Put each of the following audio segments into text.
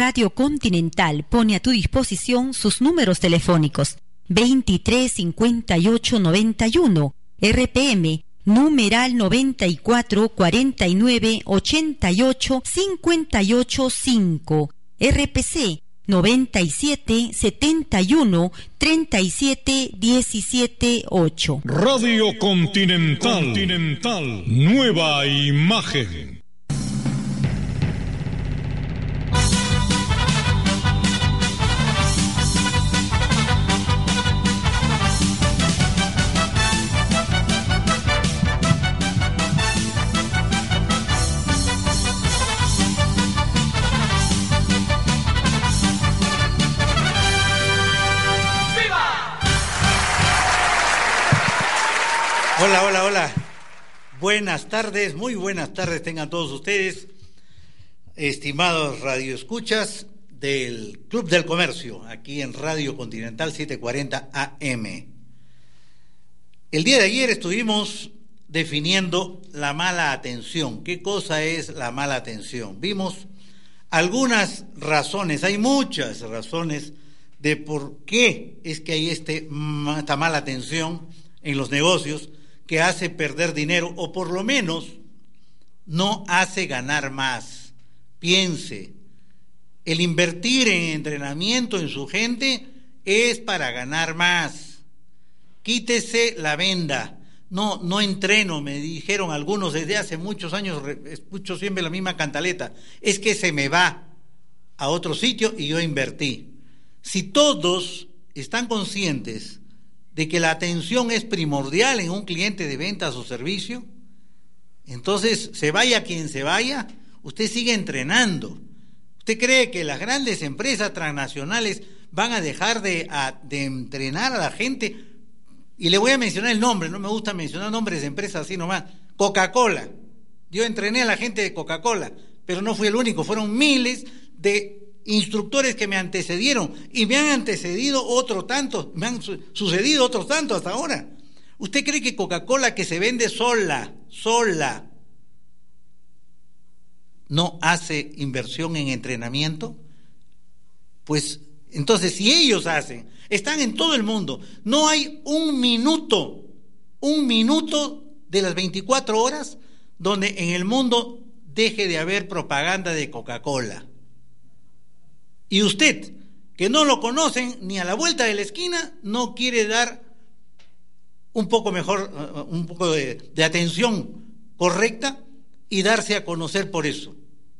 Radio Continental pone a tu disposición sus números telefónicos. 23 58 91 RPM numeral 94 49 88 58 5 RPC 97 71 37 17 8 Radio Continental, Continental Nueva Imagen Hola, hola, hola. Buenas tardes, muy buenas tardes tengan todos ustedes, estimados radioescuchas del Club del Comercio, aquí en Radio Continental 740 AM. El día de ayer estuvimos definiendo la mala atención. ¿Qué cosa es la mala atención? Vimos algunas razones, hay muchas razones de por qué es que hay este, esta mala atención en los negocios que hace perder dinero o por lo menos no hace ganar más. Piense, el invertir en entrenamiento en su gente es para ganar más. Quítese la venda. No, no entreno, me dijeron algunos desde hace muchos años, escucho siempre la misma cantaleta. Es que se me va a otro sitio y yo invertí. Si todos están conscientes de que la atención es primordial en un cliente de ventas o servicio, entonces se vaya quien se vaya, usted sigue entrenando. ¿Usted cree que las grandes empresas transnacionales van a dejar de, de entrenar a la gente? Y le voy a mencionar el nombre, no me gusta mencionar nombres de empresas así nomás. Coca-Cola. Yo entrené a la gente de Coca-Cola, pero no fui el único, fueron miles de instructores que me antecedieron y me han antecedido otro tanto, me han sucedido otros tantos hasta ahora. ¿Usted cree que Coca-Cola que se vende sola, sola, no hace inversión en entrenamiento? Pues entonces si ellos hacen, están en todo el mundo, no hay un minuto, un minuto de las 24 horas donde en el mundo deje de haber propaganda de Coca-Cola. Y usted, que no lo conocen ni a la vuelta de la esquina, no quiere dar un poco mejor, uh, un poco de, atención correcta y darse a conocer por eso.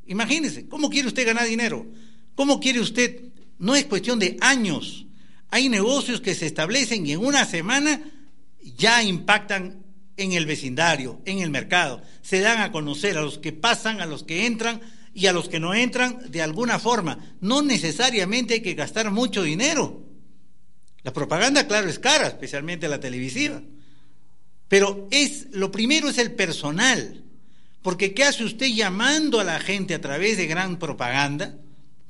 Imagínese, ¿cómo quiere usted ganar dinero? ¿Cómo quiere usted? No es cuestión de años. Hay negocios que se establecen y en una semana ya impactan en el vecindario, en el mercado. Se dan a conocer a los que pasan, a los que entran, y a los que no entran de alguna forma. No necesariamente hay que gastar mucho dinero. La propaganda, claro, es cara, especialmente la televisiva. Pero es lo primero es el personal. Porque ¿qué hace usted llamando a la gente a través de gran propaganda?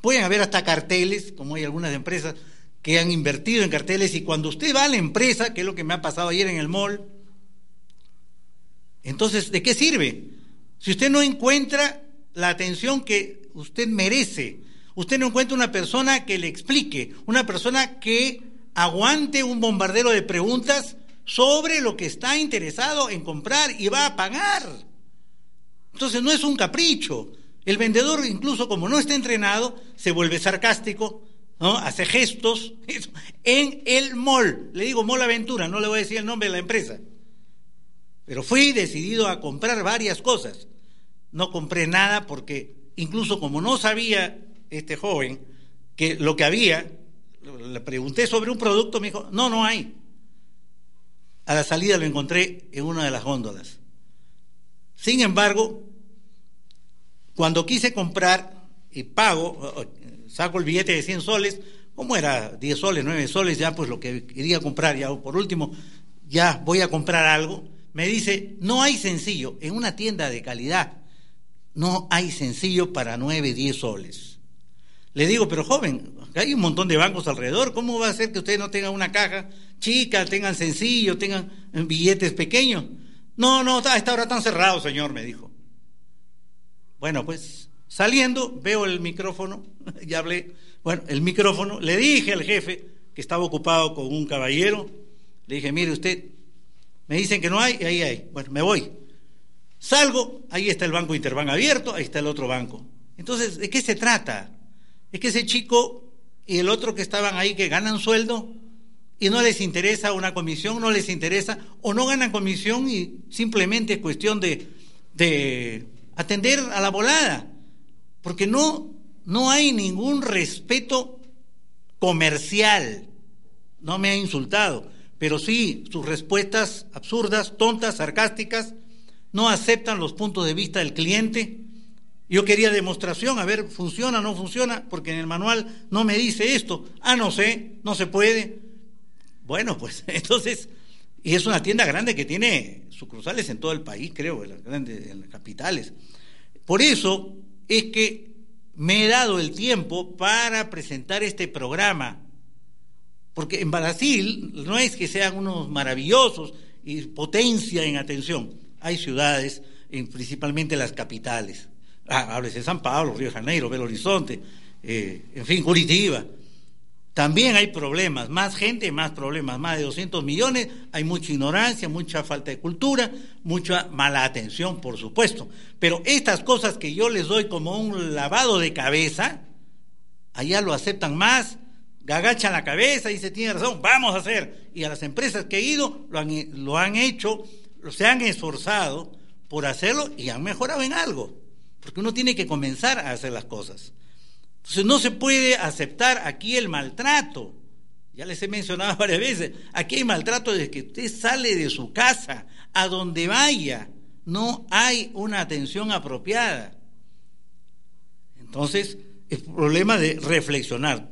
Pueden haber hasta carteles, como hay algunas empresas que han invertido en carteles y cuando usted va a la empresa, que es lo que me ha pasado ayer en el mall, entonces, ¿de qué sirve? Si usted no encuentra la atención que usted merece. Usted no encuentra una persona que le explique, una persona que aguante un bombardero de preguntas sobre lo que está interesado en comprar y va a pagar. Entonces no es un capricho. El vendedor, incluso como no está entrenado, se vuelve sarcástico, ¿no? hace gestos. En el mall, le digo Mall Aventura, no le voy a decir el nombre de la empresa. Pero fui decidido a comprar varias cosas no compré nada porque incluso como no sabía este joven que lo que había, le pregunté sobre un producto, me dijo, no, no hay. A la salida lo encontré en una de las góndolas. Sin embargo, cuando quise comprar y pago, saco el billete de 100 soles, ¿cómo era? 10 soles, 9 soles, ya pues lo que quería comprar, ya por último, ya voy a comprar algo. Me dice, no hay sencillo, en una tienda de calidad no hay sencillo para nueve, diez soles. Le digo, pero joven, hay un montón de bancos alrededor, ¿cómo va a ser que usted no tenga una caja chica, tengan sencillo, tengan billetes pequeños? No, no, a esta hora están cerrados, señor, me dijo. Bueno, pues Saliendo, veo el micrófono, ya hablé, bueno, el micrófono, le dije al jefe que estaba ocupado con un caballero, le dije, mire usted, me dicen que no hay, ahí hay, bueno, me voy. Salgo, ahí está el banco Interbank abierto, ahí está el otro banco. Entonces, ¿de qué se trata? Es que ese chico y el otro que estaban ahí que ganan sueldo y no les interesa una comisión, no les interesa, o no ganan comisión y simplemente es cuestión de, de atender a la volada, porque no, no hay ningún respeto comercial, no me ha insultado, pero sí sus respuestas absurdas, tontas, sarcásticas, no aceptan los puntos de vista del cliente. Yo quería demostración, a ver, funciona no funciona, porque en el manual no me dice esto. Ah, no sé, no se puede. Bueno, pues entonces, y es una tienda grande que tiene sucursales en todo el país, creo, en las grandes en las capitales. Por eso es que me he dado el tiempo para presentar este programa, porque en Brasil no es que sean unos maravillosos y potencia en atención, hay ciudades, principalmente las capitales, ah, de San Pablo, Río Janeiro, Belo Horizonte, eh, en fin, Curitiba, también hay problemas, más gente, más problemas, más de 200 millones, hay mucha ignorancia, mucha falta de cultura, mucha mala atención, por supuesto. Pero estas cosas que yo les doy como un lavado de cabeza, allá lo aceptan más, agachan la cabeza y se tiene razón, vamos a hacer. Y a las empresas que he ido lo han, lo han hecho, se han esforzado por hacerlo y han mejorado en algo. Porque uno tiene que comenzar a hacer las cosas. Entonces no se puede aceptar aquí el maltrato. Ya les he mencionado varias veces, aquí hay maltrato desde que usted sale de su casa, a donde vaya, no hay una atención apropiada. Entonces, es problema de reflexionar.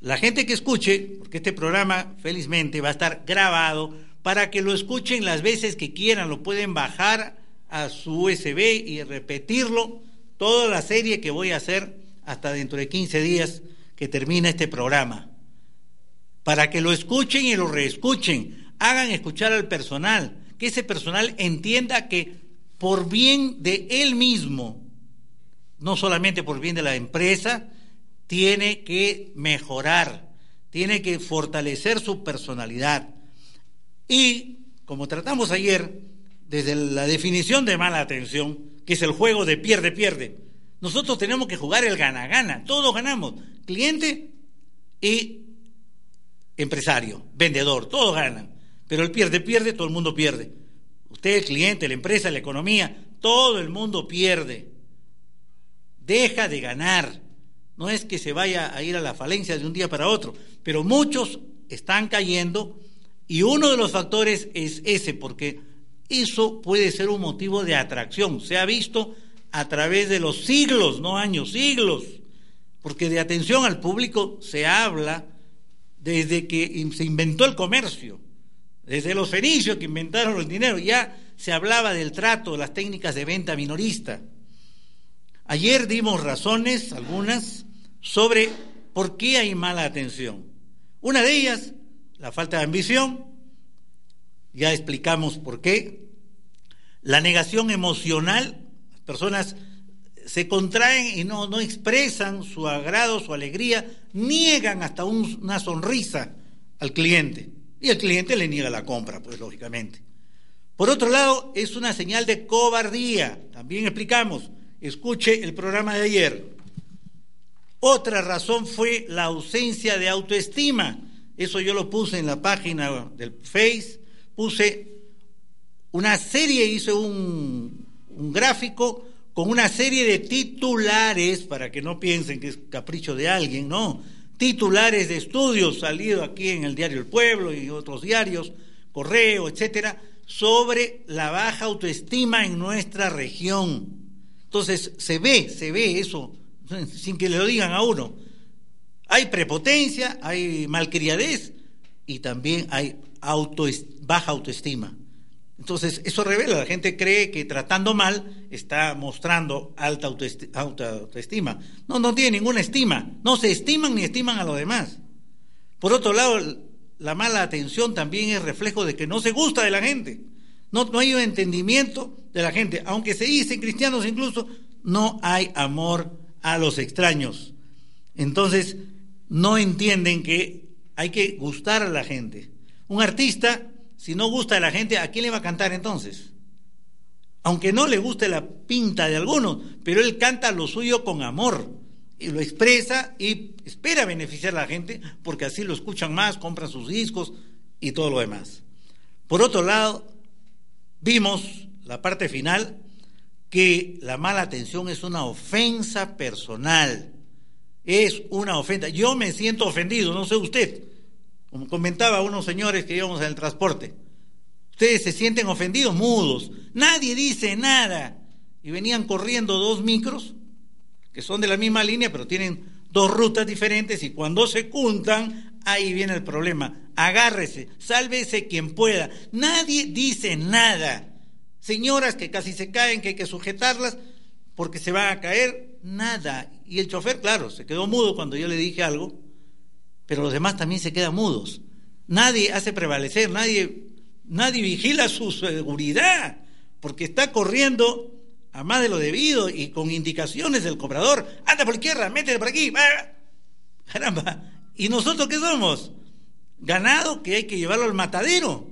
La gente que escuche, porque este programa felizmente va a estar grabado para que lo escuchen las veces que quieran, lo pueden bajar a su USB y repetirlo, toda la serie que voy a hacer hasta dentro de 15 días que termina este programa, para que lo escuchen y lo reescuchen, hagan escuchar al personal, que ese personal entienda que por bien de él mismo, no solamente por bien de la empresa, tiene que mejorar, tiene que fortalecer su personalidad. Y, como tratamos ayer, desde la definición de mala atención, que es el juego de pierde-pierde, nosotros tenemos que jugar el gana-gana. Todos ganamos. Cliente y empresario, vendedor, todos ganan. Pero el pierde-pierde, todo el mundo pierde. Usted, el cliente, la empresa, la economía, todo el mundo pierde. Deja de ganar. No es que se vaya a ir a la falencia de un día para otro, pero muchos están cayendo y uno de los factores es ese, porque eso puede ser un motivo de atracción. Se ha visto a través de los siglos, no años, siglos, porque de atención al público se habla desde que se inventó el comercio, desde los fenicios que inventaron el dinero, ya se hablaba del trato, las técnicas de venta minorista. Ayer dimos razones, algunas, sobre por qué hay mala atención. Una de ellas, la falta de ambición, ya explicamos por qué. La negación emocional, personas se contraen y no, no expresan su agrado, su alegría, niegan hasta una sonrisa al cliente. Y el cliente le niega la compra, pues lógicamente. Por otro lado, es una señal de cobardía. También explicamos, escuche el programa de ayer. Otra razón fue la ausencia de autoestima. Eso yo lo puse en la página del Face. Puse una serie, hice un, un gráfico con una serie de titulares, para que no piensen que es capricho de alguien, no, titulares de estudios salidos aquí en el diario El Pueblo y otros diarios, Correo, etcétera, sobre la baja autoestima en nuestra región. Entonces, se ve, se ve eso, sin que le lo digan a uno. Hay prepotencia, hay malcriadez y también hay baja autoestima. Entonces, eso revela, la gente cree que tratando mal está mostrando alta autoestima. No, no tiene ninguna estima. No se estiman ni estiman a los demás. Por otro lado, la mala atención también es reflejo de que no se gusta de la gente. No, no hay un entendimiento de la gente. Aunque se dicen cristianos incluso, no hay amor a los extraños. Entonces, no entienden que hay que gustar a la gente. Un artista, si no gusta a la gente, ¿a quién le va a cantar entonces? Aunque no le guste la pinta de algunos, pero él canta lo suyo con amor y lo expresa y espera beneficiar a la gente porque así lo escuchan más, compran sus discos y todo lo demás. Por otro lado, vimos la parte final que la mala atención es una ofensa personal. Es una ofensa. Yo me siento ofendido, no sé usted. Como comentaba unos señores que íbamos en el transporte. Ustedes se sienten ofendidos, mudos. Nadie dice nada. Y venían corriendo dos micros, que son de la misma línea, pero tienen dos rutas diferentes. Y cuando se juntan, ahí viene el problema. Agárrese, sálvese quien pueda. Nadie dice nada señoras que casi se caen, que hay que sujetarlas porque se van a caer, nada. Y el chofer, claro, se quedó mudo cuando yo le dije algo, pero los demás también se quedan mudos. Nadie hace prevalecer, nadie, nadie vigila su seguridad, porque está corriendo a más de lo debido y con indicaciones del cobrador, anda por la izquierda, métete por aquí, caramba. ¿Y nosotros qué somos? Ganado que hay que llevarlo al matadero.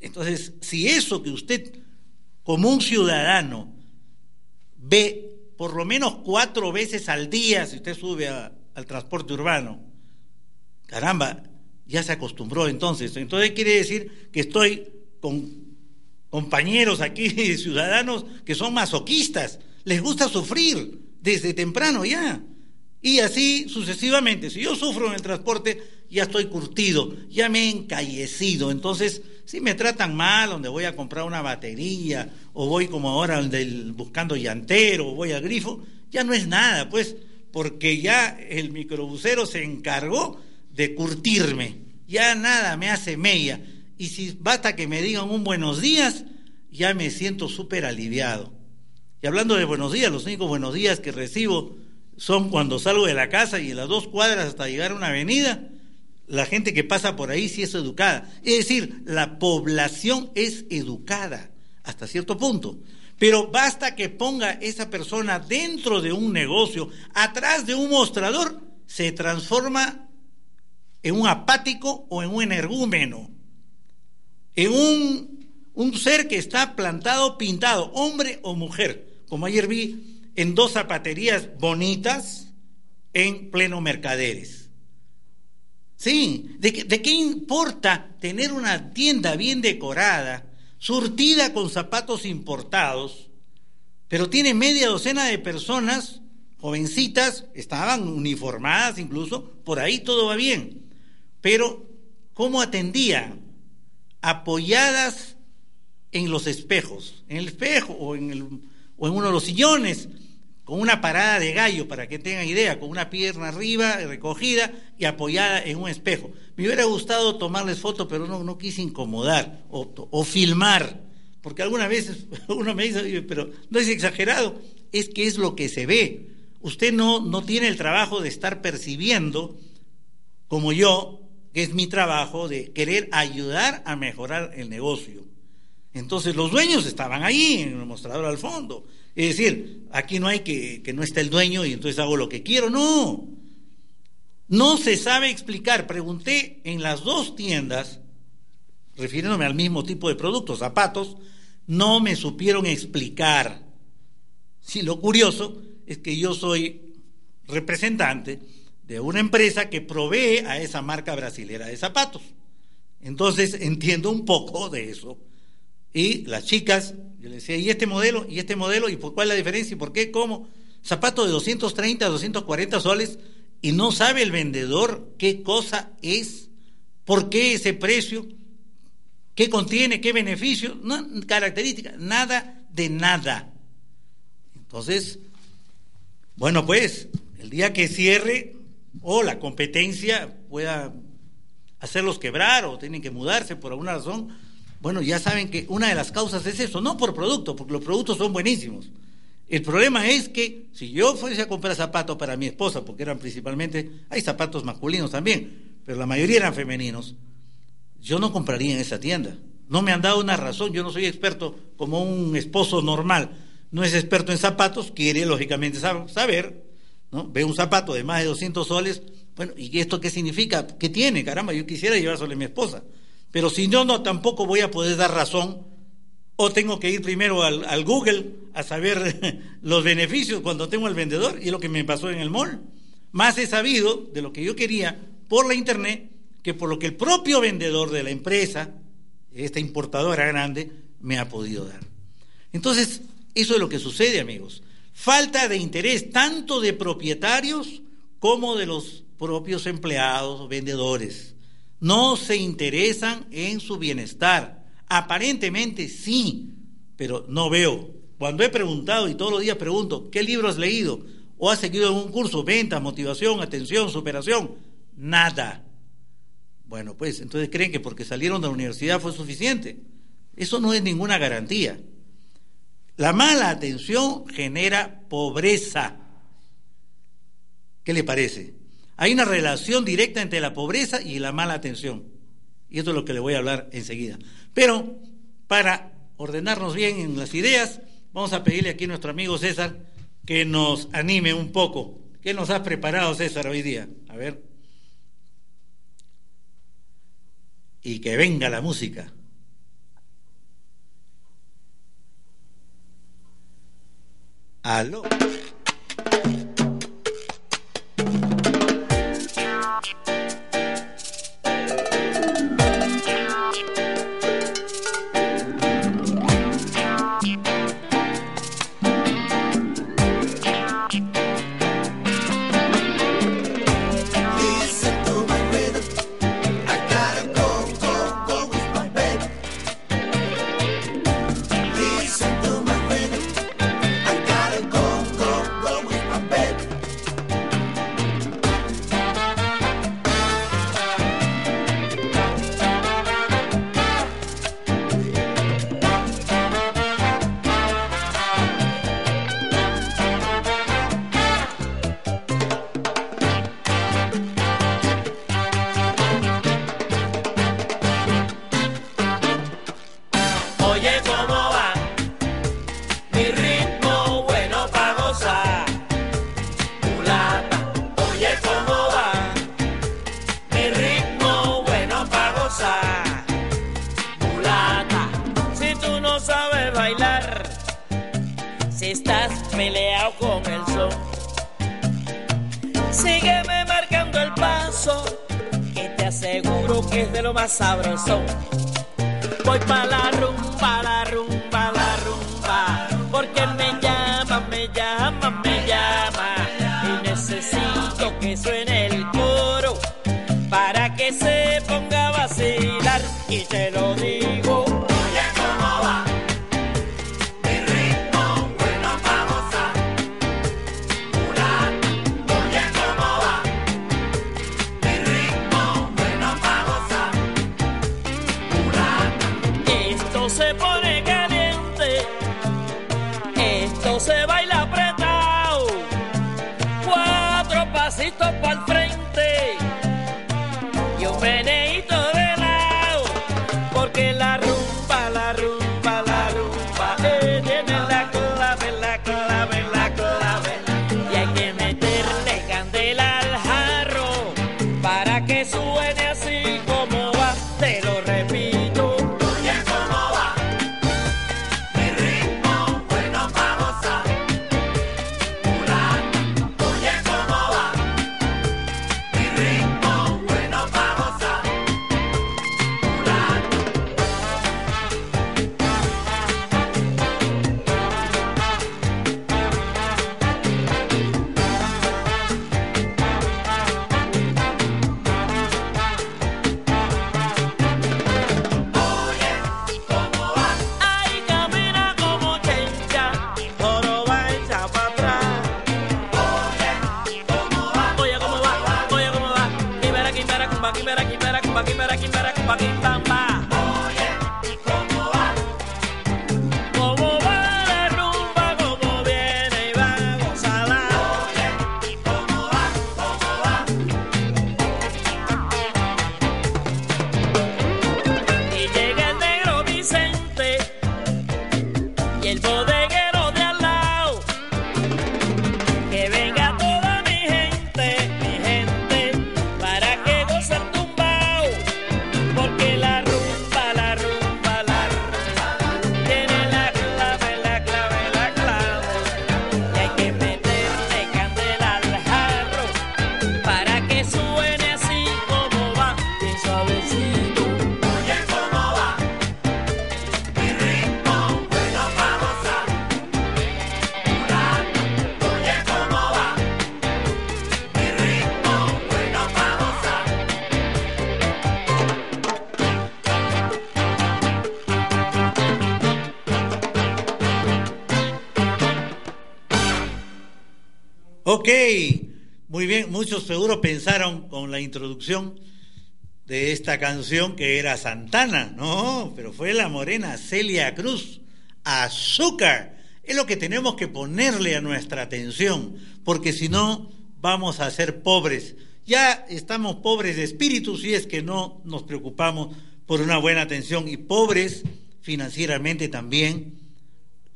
Entonces, si eso que usted como un ciudadano ve por lo menos cuatro veces al día, si usted sube al transporte urbano, caramba, ya se acostumbró entonces. Entonces quiere decir que estoy con compañeros aquí, ciudadanos, que son masoquistas, les gusta sufrir desde temprano ya. Y así sucesivamente. Si yo sufro en el transporte, ya estoy curtido, ya me he encallecido. Entonces, si me tratan mal, donde voy a comprar una batería, o voy como ahora buscando llantero, o voy al grifo, ya no es nada, pues, porque ya el microbusero se encargó de curtirme. Ya nada me hace mella. Y si basta que me digan un buenos días, ya me siento súper aliviado. Y hablando de buenos días, los únicos buenos días que recibo son cuando salgo de la casa y en las dos cuadras hasta llegar a una avenida, la gente que pasa por ahí sí es educada. Es decir, la población es educada hasta cierto punto. Pero basta que ponga esa persona dentro de un negocio, atrás de un mostrador, se transforma en un apático o en un energúmeno, en un, un ser que está plantado, pintado, hombre o mujer. Como ayer vi en dos zapaterías bonitas en pleno Mercaderes. Sí, ¿de, qué importa tener una tienda bien decorada, surtida con zapatos importados, pero tiene media docena de personas, jovencitas, estaban uniformadas incluso, por ahí todo va bien, pero ¿cómo atendían? Apoyadas en los espejos, en el espejo o en, el, o en uno de los sillones, con una parada de gallo, para que tengan idea, con una pierna arriba, recogida y apoyada en un espejo. Me hubiera gustado tomarles foto, pero no, no quise incomodar o, filmar, porque algunas veces uno me dice, pero no es exagerado, es que es lo que se ve. Usted no, no tiene el trabajo de estar percibiendo, como yo, que es mi trabajo, de querer ayudar a mejorar el negocio. Entonces los dueños estaban ahí en el mostrador al fondo es decir, aquí no hay que, que no está el dueño y entonces hago lo que quiero. No. No se sabe explicar. Pregunté en las dos tiendas, refiriéndome al mismo tipo de productos, zapatos, no me supieron explicar. Sí, lo curioso es que yo soy representante de una empresa que provee a esa marca brasilera de zapatos. Entonces entiendo un poco de eso. Y las chicas, les decía, ¿y este modelo? ¿Y este modelo? ¿Y por cuál es la diferencia? ¿Y por qué? ¿Cómo? Zapato de 230, 240 soles y no sabe el vendedor qué cosa es, por qué ese precio, qué contiene, qué beneficio, no, característica, nada de nada. Entonces, bueno, pues, el día que cierre o la competencia pueda hacerlos quebrar o tienen que mudarse por alguna razón, bueno, ya saben que una de las causas es eso, no por producto, porque los productos son buenísimos. El problema es que si yo fuese a comprar zapatos para mi esposa, porque eran principalmente, hay zapatos masculinos también, pero la mayoría eran femeninos, yo no compraría en esa tienda. No me han dado una razón, yo no soy experto como un esposo normal. no es experto en zapatos, quiere lógicamente saber, ¿no? Ve un zapato de más de 200 soles, bueno, ¿y esto qué significa? ¿Qué tiene? Caramba, yo quisiera llevárselo a mi esposa. Pero si no, no, tampoco voy a poder dar razón o tengo que ir primero al, Google a saber los beneficios cuando tengo al vendedor y lo que me pasó en el mall. Más he sabido de lo que yo quería por la internet que por lo que el propio vendedor de la empresa, esta importadora grande, me ha podido dar. Entonces, eso es lo que sucede, amigos. Falta de interés tanto de propietarios como de los propios empleados o vendedores. No se interesan en su bienestar Aparentemente sí, pero no veo. Cuando he preguntado y todos los días pregunto, ¿qué libro has leído? ¿O has seguido un curso? Venta, motivación, atención, superación. Nada. Bueno, pues entonces creen que porque salieron de la universidad fue suficiente. Eso no es ninguna garantía. La mala atención genera pobreza. ¿Qué le parece? Hay una relación directa entre la pobreza y la mala atención. Y esto es lo que le voy a hablar enseguida. Pero para ordenarnos bien en las ideas, vamos a pedirle aquí a nuestro amigo César que nos anime un poco. ¿Qué nos has preparado, César, hoy día? A ver. Y que venga la música. Aló. El bodeguero de Ok, muy bien, muchos seguro pensaron con la introducción de esta canción que era Santana, no, pero fue la morena Celia Cruz, azúcar. Es lo que tenemos que ponerle a nuestra atención, porque si no vamos a ser pobres. Ya estamos pobres de espíritu si es que no nos preocupamos por una buena atención y pobres financieramente también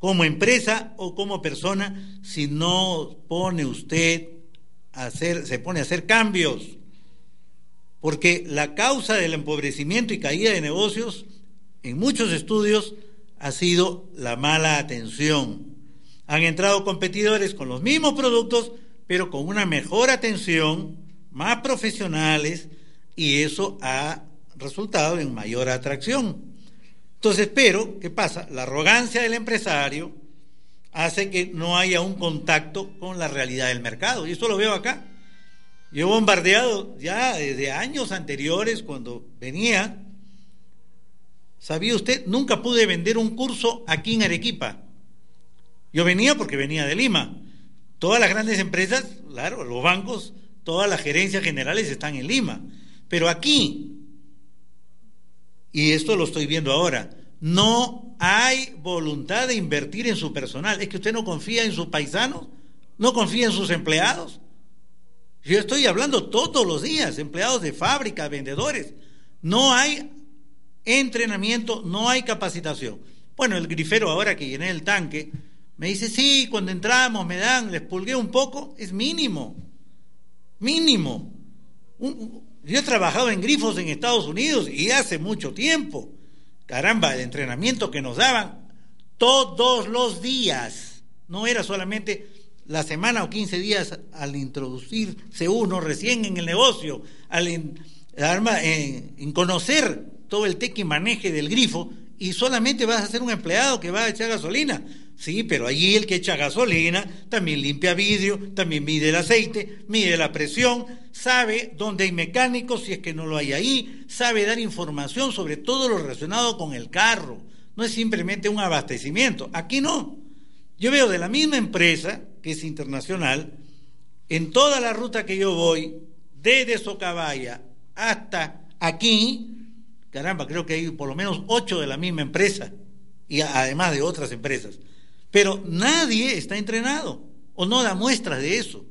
como empresa o como persona si no pone usted a hacer se pone a hacer cambios porque la causa del empobrecimiento y caída de negocios en muchos estudios ha sido la mala atención. Han entrado competidores con los mismos productos, pero con una mejor atención, más profesionales, y eso ha resultado en mayor atracción. Entonces, pero, ¿qué pasa? La arrogancia del empresario hace que no haya un contacto con la realidad del mercado. Y esto lo veo acá. Yo he bombardeado ya desde años anteriores cuando venía. ¿Sabía usted? Nunca pude vender un curso aquí en Arequipa. Yo venía porque venía de Lima. Todas las grandes empresas, claro, los bancos, todas las gerencias generales están en Lima. Pero aquí, y esto lo estoy viendo ahora, no hay voluntad de invertir en su personal. Es que usted no confía en sus paisanos, no confía en sus empleados. Yo estoy hablando todos los días, empleados de fábrica, vendedores. No hay entrenamiento, no hay capacitación. Bueno, el grifero ahora que llené el tanque, me dice, sí, cuando entramos me dan, les pulgué un poco, es mínimo, mínimo. Yo he trabajado en grifos en Estados Unidos y hace mucho tiempo. Caramba, el entrenamiento que nos daban todos los días, no era solamente la semana o 15 días al introducirse uno recién en el negocio, al en, conocer todo el teque y maneje del grifo, y solamente vas a ser un empleado que va a echar gasolina. Sí, pero allí el que echa gasolina también limpia vidrio, también mide el aceite, mide la presión, sabe dónde hay mecánicos si es que no lo hay ahí, sabe dar información sobre todo lo relacionado con el carro. No es simplemente un abastecimiento. Aquí no. Yo veo de la misma empresa que es internacional, en toda la ruta que yo voy, desde Socabaya hasta aquí, caramba, creo que hay por lo menos ocho de la misma empresa, y además de otras empresas. Pero nadie está entrenado o no da muestras de eso.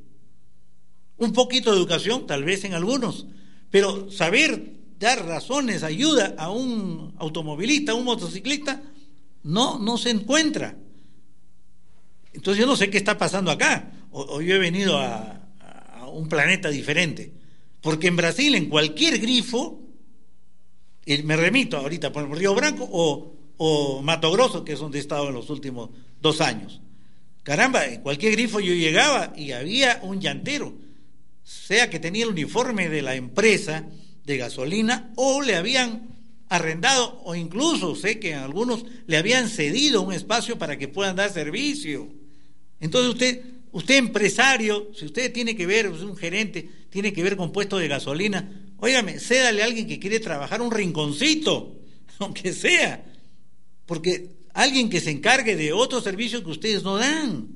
Un poquito de educación, tal vez en algunos, pero saber dar razones, ayuda a un automovilista, a un motociclista, no, no se encuentra. Entonces yo no sé qué está pasando acá, o, yo he venido a, un planeta diferente, porque en Brasil, en cualquier grifo, me remito ahorita por Río Branco o, o Mato Grosso, que es donde he estado en los últimos dos años. Caramba, en cualquier grifo yo llegaba y había un llantero, sea que tenía el uniforme de la empresa de gasolina o le habían arrendado o incluso sé que algunos le habían cedido un espacio para que puedan dar servicio. Entonces usted, usted empresario, si usted tiene que ver, un gerente, tiene que ver con puestos de gasolina, óigame, cédale a alguien que quiere trabajar un rinconcito, aunque sea, porque alguien que se encargue de otros servicios que ustedes no dan.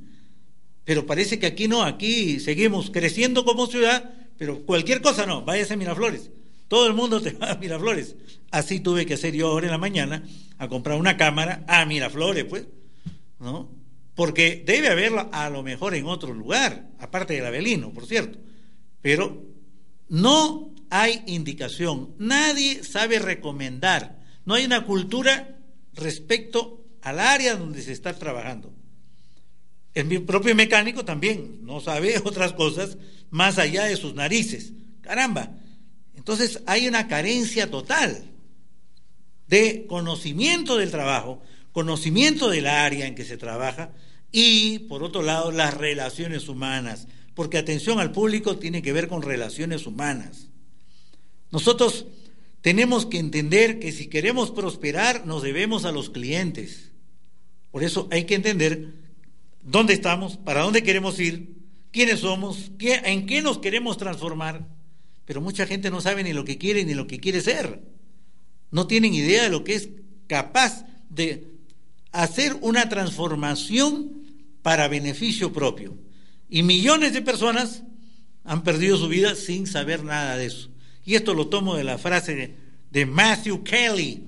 Pero parece que aquí no, aquí seguimos creciendo como ciudad, pero cualquier cosa no, váyase a Miraflores. Todo el mundo te va a Miraflores. Así tuve que hacer yo ahora en la mañana, a comprar una cámara a Miraflores, pues, ¿no? porque debe haberla a lo mejor en otro lugar, aparte del Avelino, por cierto. Pero no hay indicación, nadie sabe recomendar, no hay una cultura respecto al área donde se está trabajando. El propio mecánico también no sabe otras cosas más allá de sus narices. Caramba. Entonces hay una carencia total de conocimiento del trabajo, conocimiento del área en que se trabaja y, por otro lado, las relaciones humanas, porque atención al público tiene que ver con relaciones humanas. Nosotros tenemos que entender que si queremos prosperar nos debemos a los clientes. Por eso hay que entender dónde estamos, para dónde queremos ir, quiénes somos, en qué nos queremos transformar. Pero mucha gente no sabe ni lo que quiere ni lo que quiere ser. No tienen idea de lo que es capaz de hacer una transformación para beneficio propio. Y millones de personas han perdido su vida sin saber nada de eso. Y esto lo tomo de la frase de, Matthew Kelly,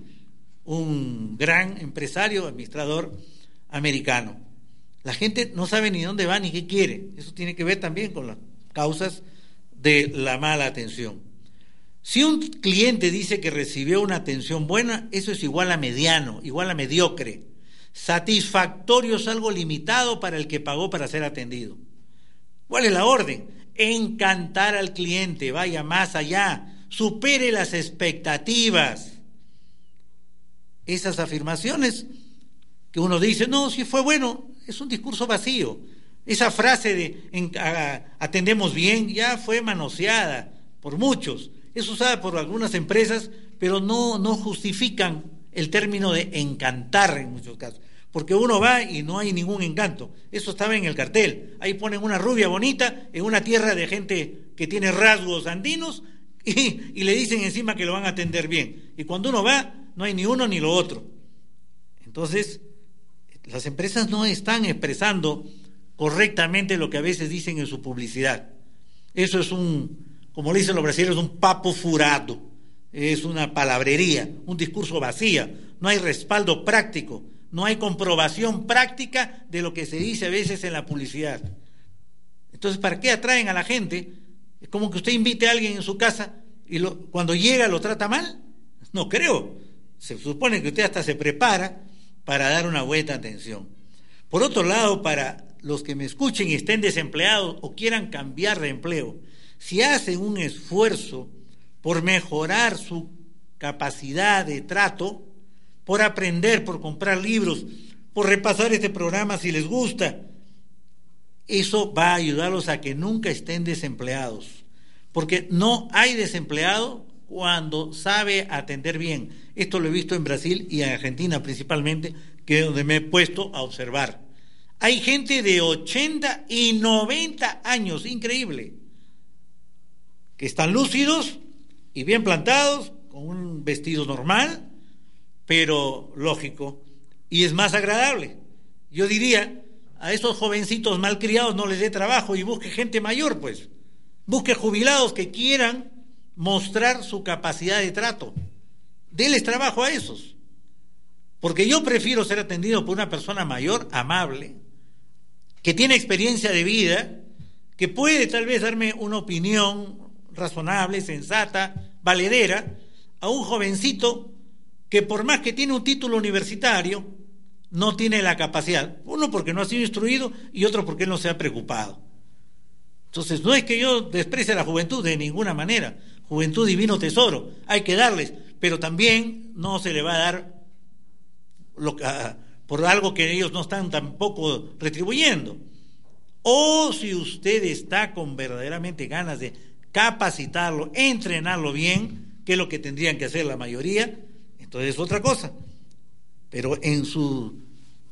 un gran empresario, administrador americano. La gente no sabe ni dónde va ni qué quiere. Eso tiene que ver también con las causas de la mala atención. Si un cliente dice que recibió una atención buena, eso es igual a mediano, igual a mediocre. Satisfactorio es algo limitado para el que pagó para ser atendido. ¿Cuál es la orden? Encantar al cliente, vaya más allá, supere las expectativas. Esas afirmaciones que uno dice, no, si fue bueno, es un discurso vacío. Esa frase de atendemos bien ya fue manoseada por muchos es usada por algunas empresas, pero no, no justifican el término de encantar en muchos casos. Porque uno va y no hay ningún encanto. Eso estaba en el cartel. Ahí ponen una rubia bonita en una tierra de gente que tiene rasgos andinos y, le dicen encima que lo van a atender bien. Y cuando uno va, no hay ni uno ni lo otro. Entonces, las empresas no están expresando correctamente lo que a veces dicen en su publicidad. Eso es un, como dicen los brasileños, un papo furado, es una palabrería, un discurso vacío, no hay respaldo práctico, no hay comprobación práctica de lo que se dice a veces en la publicidad. Entonces, ¿para qué atraen a la gente? Es como que usted invite a alguien en su casa y cuando llega lo trata mal. No creo. Se supone que usted hasta se prepara para dar una buena atención. Por otro lado, para los que me escuchen y estén desempleados o quieran cambiar de empleo, si hacen un esfuerzo por mejorar su capacidad de trato, por aprender, por comprar libros, por repasar este programa si les gusta, eso va a ayudarlos a que nunca estén desempleados. Porque no hay desempleado cuando sabe atender bien. Esto lo he visto en Brasil y en Argentina principalmente, que es donde me he puesto a observar. Hay gente de 80 y 90 años, increíble que están lúcidos y bien plantados, con un vestido normal, pero lógico, y es más agradable. Yo diría, a esos jovencitos malcriados no les dé trabajo y busque gente mayor, pues. Busque jubilados que quieran mostrar su capacidad de trato. Deles trabajo a esos. Porque yo prefiero ser atendido por una persona mayor, amable, que tiene experiencia de vida, que puede tal vez darme una opinión, razonable, sensata, valedera, a un jovencito que por más que tiene un título universitario, no tiene la capacidad. Uno porque no ha sido instruido y otro porque no se ha preocupado. Entonces, no es que yo desprecie a la juventud de ninguna manera. Juventud divino tesoro, hay que darles, pero también no se le va a dar lo, por algo que ellos no están tampoco retribuyendo. O si usted está con verdaderamente ganas de capacitarlo, entrenarlo bien, que es lo que tendrían que hacer la mayoría, entonces es otra cosa. Pero en su,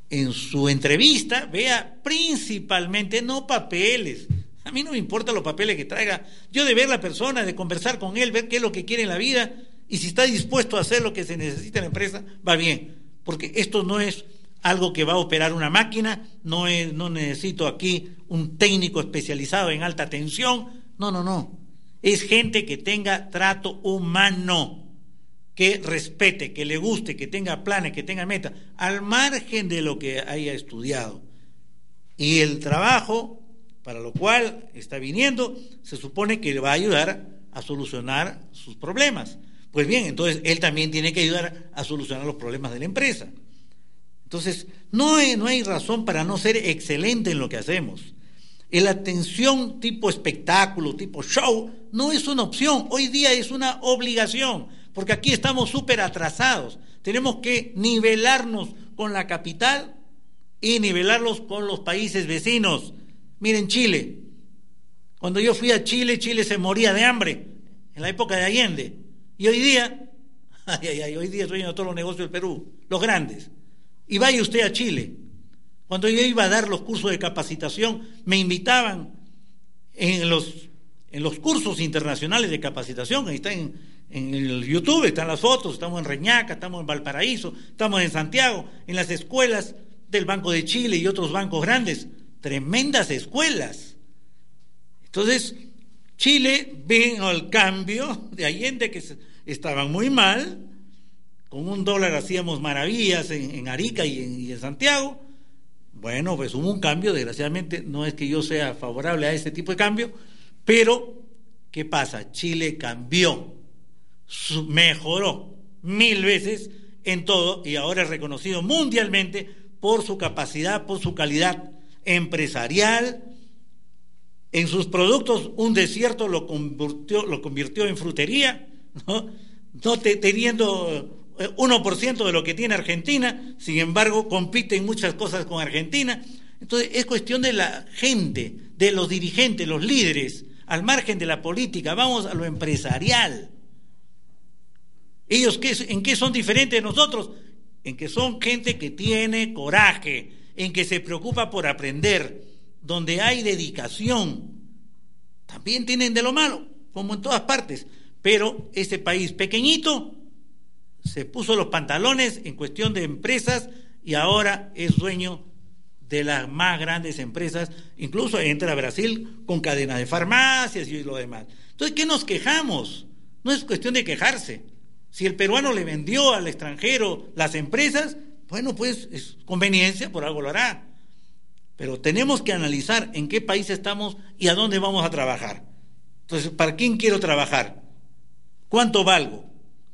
en su entrevista vea principalmente no papeles. A mí no me importa los papeles que traiga. Yo de ver la persona, de conversar con él, ver qué es lo que quiere en la vida y si está dispuesto a hacer lo que se necesita en la empresa, va bien. Porque esto no es algo que va a operar una máquina, no, es, no necesito aquí un técnico especializado en alta tensión. No, no, no es gente que tenga trato humano, que respete, que le guste, que tenga planes, que tenga metas, al margen de lo que haya estudiado. Y el trabajo para lo cual está viniendo se supone que le va a ayudar a solucionar sus problemas. Pues bien, entonces él también tiene que ayudar a solucionar los problemas de la empresa. Entonces, no hay, no hay razón para no ser excelente en lo que hacemos. La atención tipo espectáculo, tipo show, no es una opción, hoy día es una obligación, porque aquí estamos súper atrasados. Tenemos que nivelarnos con la capital y nivelarlos con los países vecinos. Miren Chile, cuando yo fui a Chile, Chile se moría de hambre en la época de Allende. Y hoy día, ay, ay, ay, hoy día estoy todos los negocios del Perú, los grandes. Y vaya usted a Chile, cuando yo iba a dar los cursos de capacitación, me invitaban en los, en los cursos internacionales de capacitación, ahí está en, en el YouTube, están las fotos, estamos en Reñaca, estamos en Valparaíso, estamos en Santiago, en las escuelas del Banco de Chile y otros bancos grandes, tremendas escuelas, Entonces, Chile vino al cambio de Allende, que estaban muy mal, con un dólar hacíamos maravillas en, Arica y en, Santiago. Bueno, pues hubo un cambio, desgraciadamente, no es que yo sea favorable a ese tipo de cambio, pero ¿qué pasa? Chile cambió, mejoró mil veces en todo y ahora es reconocido mundialmente por su capacidad, por su calidad empresarial. En sus productos un desierto lo convirtió, lo convirtió en frutería, ¿no? no teniendo 1% de lo que tiene Argentina, sin embargo compite en muchas cosas con Argentina. Entonces es cuestión de la gente, de los dirigentes, los líderes, al margen de la política, vamos a lo empresarial. ¿Ellos en qué son diferentes de nosotros? En que son gente que tiene coraje, en que se preocupa por aprender, donde hay dedicación. También tienen de lo malo, como en todas partes, pero este país pequeñito se puso los pantalones en cuestión de empresas y ahora es dueño de las más grandes empresas, incluso entra a Brasil con cadenas de farmacias y lo demás. Entonces, ¿qué nos quejamos? No es cuestión de quejarse. Si el peruano le vendió al extranjero las empresas, bueno, pues es conveniencia, por algo lo hará. Pero tenemos que analizar en qué país estamos y a dónde vamos a trabajar. Entonces, ¿para quién quiero trabajar? ¿Cuánto valgo?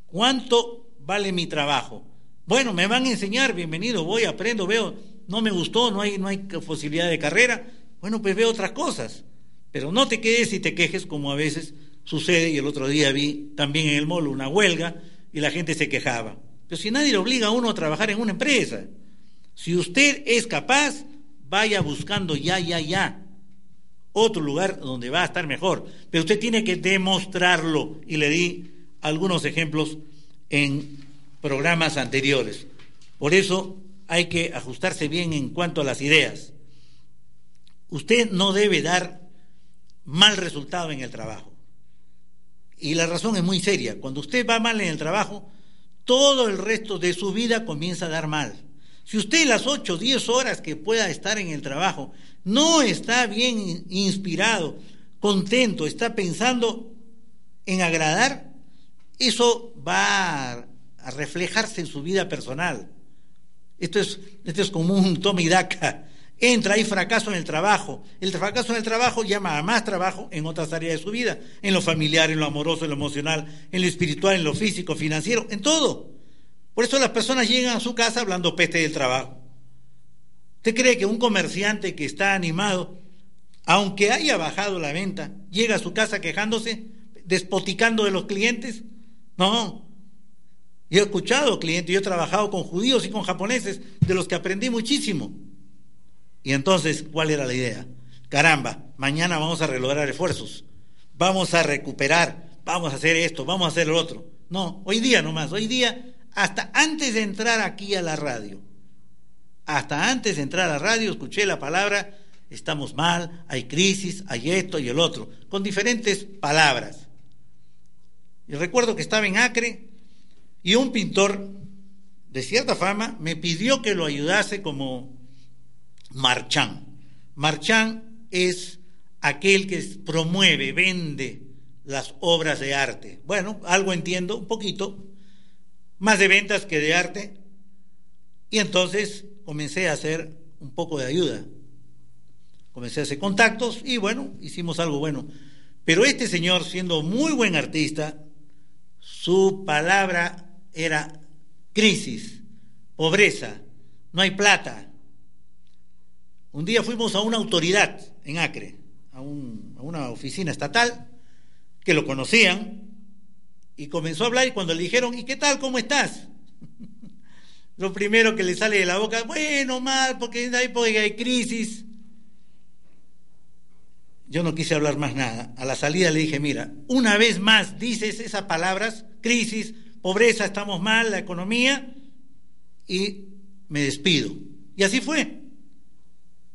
¿Cuánto vale mi trabajo. Bueno, me van a enseñar, bienvenido, voy, aprendo, veo, no me gustó, no hay, no hay posibilidad de carrera, bueno, pues veo otras cosas. Pero no te quedes y te quejes como a veces sucede, y el otro día vi también en el molo una huelga y la gente se quejaba. Pero si nadie le obliga a uno a trabajar en una empresa, si usted es capaz, vaya buscando ya, ya, ya otro lugar donde va a estar mejor. Pero usted tiene que demostrarlo. Y le di algunos ejemplos en programas anteriores. Por eso hay que ajustarse bien en cuanto a las ideas. Usted no debe dar mal resultado en el trabajo. Y la razón es muy seria. Cuando usted va mal en el trabajo, todo el resto de su vida comienza a dar mal. Si usted las 8 o 10 horas que pueda estar en el trabajo no está bien inspirado, contento, está pensando en agradar, eso va a, reflejarse en su vida personal. Esto es, esto es como un toma y daca. Entra, hay fracaso en el trabajo. El fracaso en el trabajo llama a más trabajo en otras áreas de su vida, en lo familiar, en lo amoroso, en lo emocional, en lo espiritual, en lo físico, financiero, en todo. Por eso las personas llegan a su casa hablando peste del trabajo. ¿Usted cree que un comerciante que está animado, aunque haya bajado la venta, llega a su casa quejándose, despoticando de los clientes? No. Yo he escuchado clientes, yo he trabajado con judíos y con japoneses, de los que aprendí muchísimo. Y entonces, ¿cuál era la idea? Caramba, mañana vamos a relograr esfuerzos, vamos a recuperar, vamos a hacer esto, vamos a hacer lo otro. No, hoy día nomás, hoy día, hasta antes de entrar aquí a la radio, hasta antes de entrar a la radio, escuché la palabra, estamos mal, hay crisis, hay esto y el otro, con diferentes palabras. Y recuerdo que estaba en Acre y un pintor de cierta fama me pidió que lo ayudase como marchán. Marchán es aquel que promueve, vende las obras de arte. Bueno, algo entiendo, un poquito, más de ventas que de arte. Y entonces comencé a hacer un poco de ayuda. Comencé a hacer contactos y bueno, hicimos algo bueno. Pero este señor, siendo muy buen artista, su palabra era crisis, pobreza, no hay plata. Un día fuimos a una autoridad en Acre, a, una oficina estatal, que lo conocían, y comenzó a hablar y cuando le dijeron, ¿y qué tal? ¿Cómo estás? Lo primero que le sale de la boca, bueno, mal, porque en época hay crisis. Yo no quise hablar más nada. A la salida le dije, mira, una vez más dices esas palabras, crisis, pobreza, estamos mal, la economía, y me despido. Y así fue.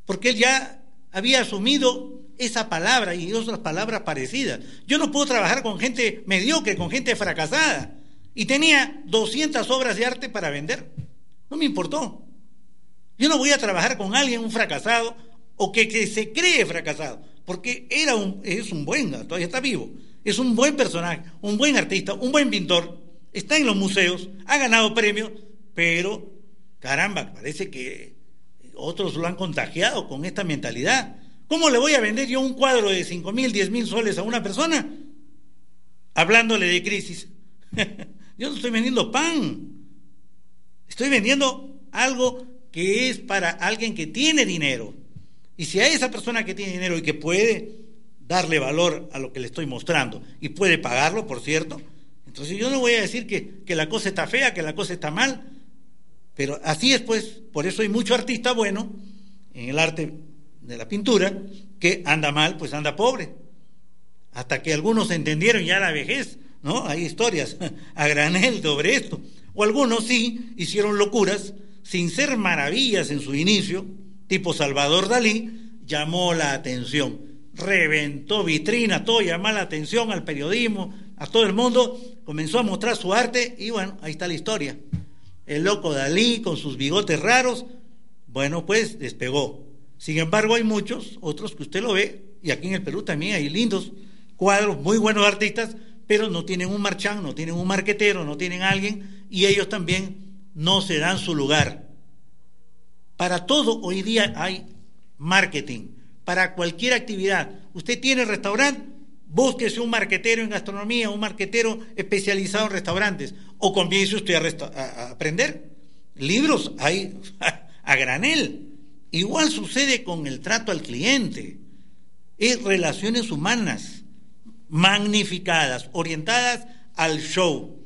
Porque él ya había asumido esa palabra y otras palabras parecidas. Yo no puedo trabajar con gente mediocre, con gente fracasada. Y tenía 200 obras de arte para vender. No me importó. Yo no voy a trabajar con alguien, un fracasado, o que, se cree fracasado porque era es un buen, todavía está vivo, es un buen personaje, un buen artista, un buen pintor, está en los museos, ha ganado premios, pero caramba, parece que otros lo han contagiado con esta mentalidad. ¿Cómo le voy a vender yo un cuadro de cinco mil, diez mil soles a una persona? Hablándole de crisis. yo no estoy vendiendo pan, estoy vendiendo algo que es para alguien que tiene dinero. Y si a esa persona que tiene dinero y que puede darle valor a lo que le estoy mostrando y puede pagarlo, por cierto, entonces yo no voy a decir que, que la cosa está fea, que la cosa está mal, pero así es pues, por eso hay mucho artista bueno en el arte de la pintura que anda mal, pues anda pobre. Hasta que algunos entendieron ya la vejez, ¿no? Hay historias a granel sobre esto. O algunos sí hicieron locuras sin ser maravillas en su inicio, tipo Salvador Dalí, llamó la atención, reventó vitrina, todo llamó la atención al periodismo, a todo el mundo, comenzó a mostrar su arte y bueno, ahí está la historia. El loco Dalí con sus bigotes raros, bueno, pues despegó. Sin embargo, hay muchos, otros que usted lo ve, y aquí en el Perú también hay lindos cuadros, muy buenos artistas, pero no tienen un marchán, no tienen un marquetero, no tienen alguien, y ellos también no se dan su lugar. Para todo hoy día hay marketing, para cualquier actividad. Usted tiene restaurante, búsquese un marquetero en gastronomía, un marquetero especializado en restaurantes, o comience usted a, aprender. Libros hay a granel. Igual sucede con el trato al cliente. Es relaciones humanas magnificadas, orientadas al show.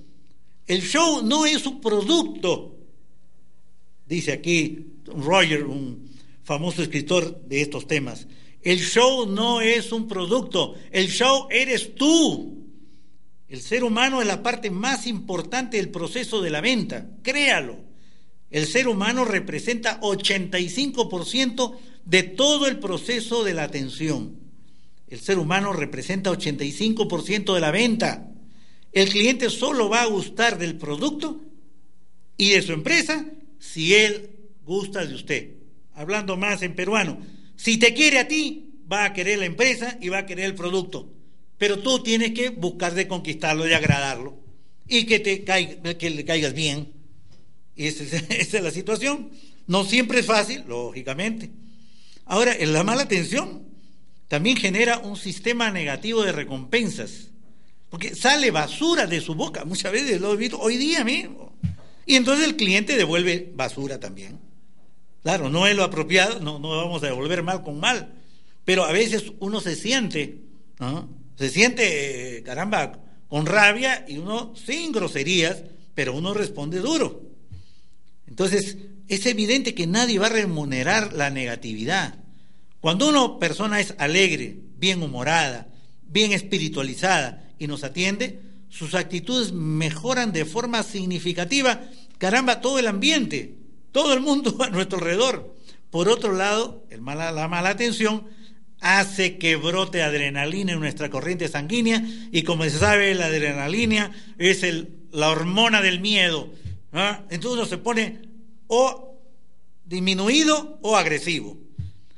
El show no es un producto, dice aquí Roger, un famoso escritor de estos temas. El show no es un producto, el show eres tú. El ser humano es la parte más importante del proceso de la venta, créalo. El ser humano representa 85% de todo el proceso de la atención. El ser humano representa 85% de la venta. El cliente solo va a gustar del producto y de su empresa si él gusta de usted. Hablando más en peruano, si te quiere a ti, va a querer la empresa y va a querer el producto. Pero tú tienes que buscar de conquistarlo, de agradarlo y que, te caiga, que le caigas bien. Y esa es, la situación. No siempre es fácil, lógicamente. Ahora, en la mala atención también genera un sistema negativo de recompensas. Porque sale basura de su boca, muchas veces lo he visto hoy día mismo. Y entonces el cliente devuelve basura también. Claro, no es lo apropiado, no, no vamos a devolver mal con mal, pero a veces uno se siente, se siente, caramba, con rabia y uno sin groserías, pero uno responde duro. Entonces, es evidente que nadie va a remunerar la negatividad. Cuando una persona es alegre, bien humorada, bien espiritualizada y nos atiende, sus actitudes mejoran de forma significativa, caramba, todo el ambiente, todo el mundo a nuestro alrededor. Por otro lado, el mala, la mala atención hace que brote adrenalina en nuestra corriente sanguínea y como se sabe, la adrenalina es el, la hormona del miedo. ¿ah? Entonces uno se pone o disminuido o agresivo.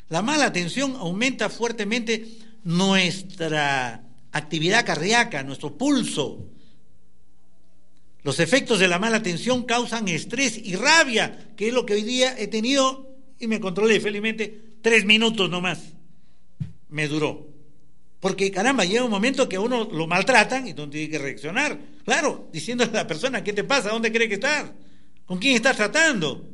La mala atención aumenta fuertemente nuestra actividad cardíaca, nuestro pulso. Los efectos de la mala atención causan estrés y rabia, que es lo que hoy día he tenido y me controlé felizmente tres minutos nomás. Me duró. Porque caramba, llega un momento que uno lo maltratan y donde tiene que reaccionar. Claro, diciéndole a la persona, ¿qué te pasa? ¿Dónde cree que estás? ¿Con quién estás tratando?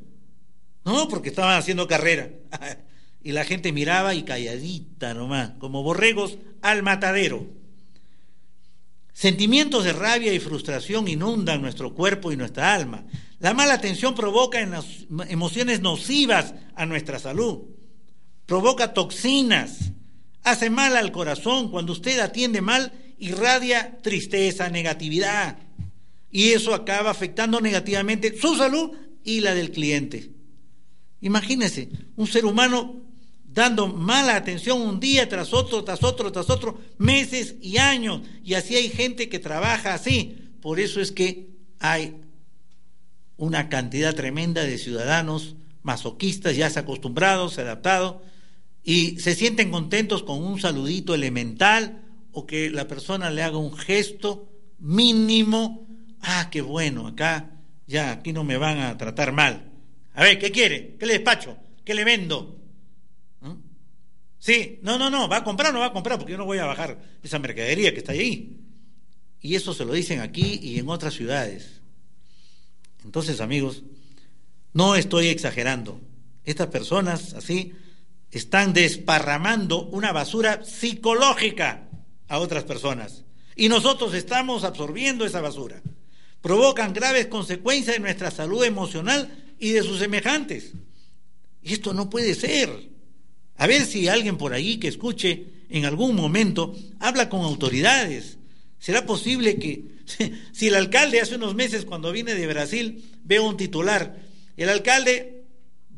No, porque estaban haciendo carrera. y la gente miraba y calladita nomás, como borregos al matadero. Sentimientos de rabia y frustración inundan nuestro cuerpo y nuestra alma. La mala atención provoca emociones nocivas a nuestra salud. Provoca toxinas. Hace mal al corazón. Cuando usted atiende mal, irradia tristeza, negatividad. Y eso acaba afectando negativamente su salud y la del cliente. Imagínese, un ser humano dando mala atención un día tras otro, tras otro, tras otro, meses y años. Y así hay gente que trabaja así. Por eso es que hay una cantidad tremenda de ciudadanos masoquistas, ya se acostumbrados, se adaptado, y se sienten contentos con un saludito elemental o que la persona le haga un gesto mínimo. Ah, qué bueno, acá ya, aquí no me van a tratar mal. A ver, ¿qué quiere? ¿Qué le despacho? ¿Qué le vendo? ¿Mm? Sí, no, no, no, va a comprar no va a comprar, porque yo no voy a bajar esa mercadería que está ahí. Y eso se lo dicen aquí y en otras ciudades. Entonces, amigos, no estoy exagerando. Estas personas así están desparramando una basura psicológica a otras personas. Y nosotros estamos absorbiendo esa basura. Provocan graves consecuencias en nuestra salud emocional y de sus semejantes. Y esto no puede ser. A ver si alguien por ahí que escuche en algún momento habla con autoridades. ¿Será posible que si el alcalde hace unos meses cuando viene de Brasil veo un titular, el alcalde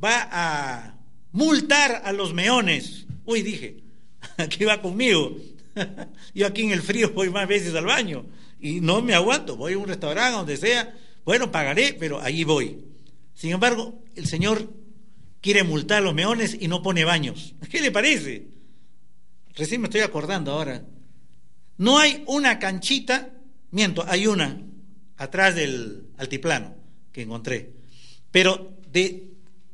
va a multar a los meones? Uy, dije, aquí va conmigo. Yo aquí en el frío voy más veces al baño y no me aguanto, voy a un restaurante, donde sea, bueno, pagaré, pero allí voy. Sin embargo, el señor quiere multar a los meones y no pone baños. ¿Qué le parece? Recién me estoy acordando ahora. No hay una canchita, miento, hay una atrás del altiplano que encontré. Pero de,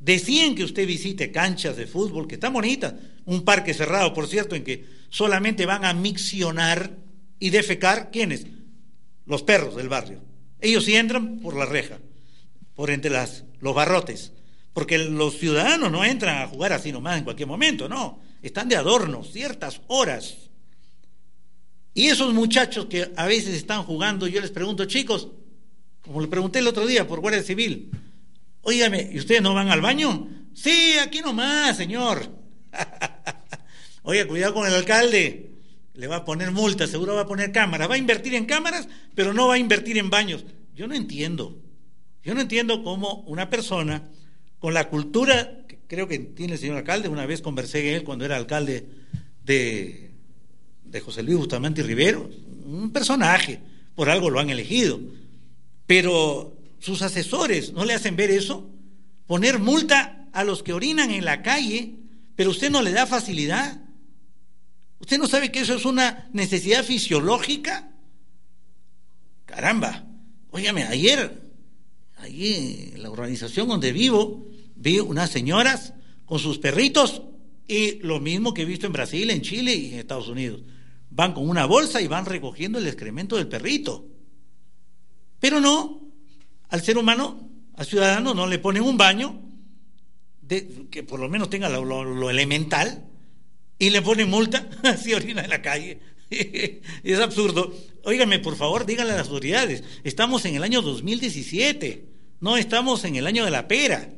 de 100 que usted visite canchas de fútbol, que están bonitas, un parque cerrado, por cierto, en que solamente van a miccionar y defecar, ¿quiénes? Los perros del barrio. Ellos sí entran por la reja, por entre las, los barrotes. Porque los ciudadanos no entran a jugar así nomás en cualquier momento, no. Están de adorno, ciertas horas. Y esos muchachos que a veces están jugando, yo les pregunto, chicos, como le pregunté el otro día por Guardia Civil, óigame, ¿y ustedes no van al baño? Sí, aquí nomás, señor. Oiga, cuidado con el alcalde. Le va a poner multas, seguro va a poner cámaras. Va a invertir en cámaras, pero no va a invertir en baños. Yo no entiendo. Yo no entiendo cómo una persona con la cultura que creo que tiene el señor alcalde, una vez conversé con él cuando era alcalde de, de José Luis Bustamante Rivero, un personaje, por algo lo han elegido, pero sus asesores no le hacen ver eso, poner multa a los que orinan en la calle, pero usted no le da facilidad. ¿Usted no sabe que eso es una necesidad fisiológica? Caramba, óigame, ayer, allí en la organización donde vivo, vi unas señoras con sus perritos y lo mismo que he visto en Brasil, en Chile y en Estados Unidos. Van con una bolsa y van recogiendo el excremento del perrito. Pero no, al ser humano, al ciudadano, no le ponen un baño de, que por lo menos tenga lo, elemental y le ponen multa si orina en la calle. es absurdo. Óigame, por favor, díganle a las autoridades, estamos en el año 2017, no estamos en el año de la pera.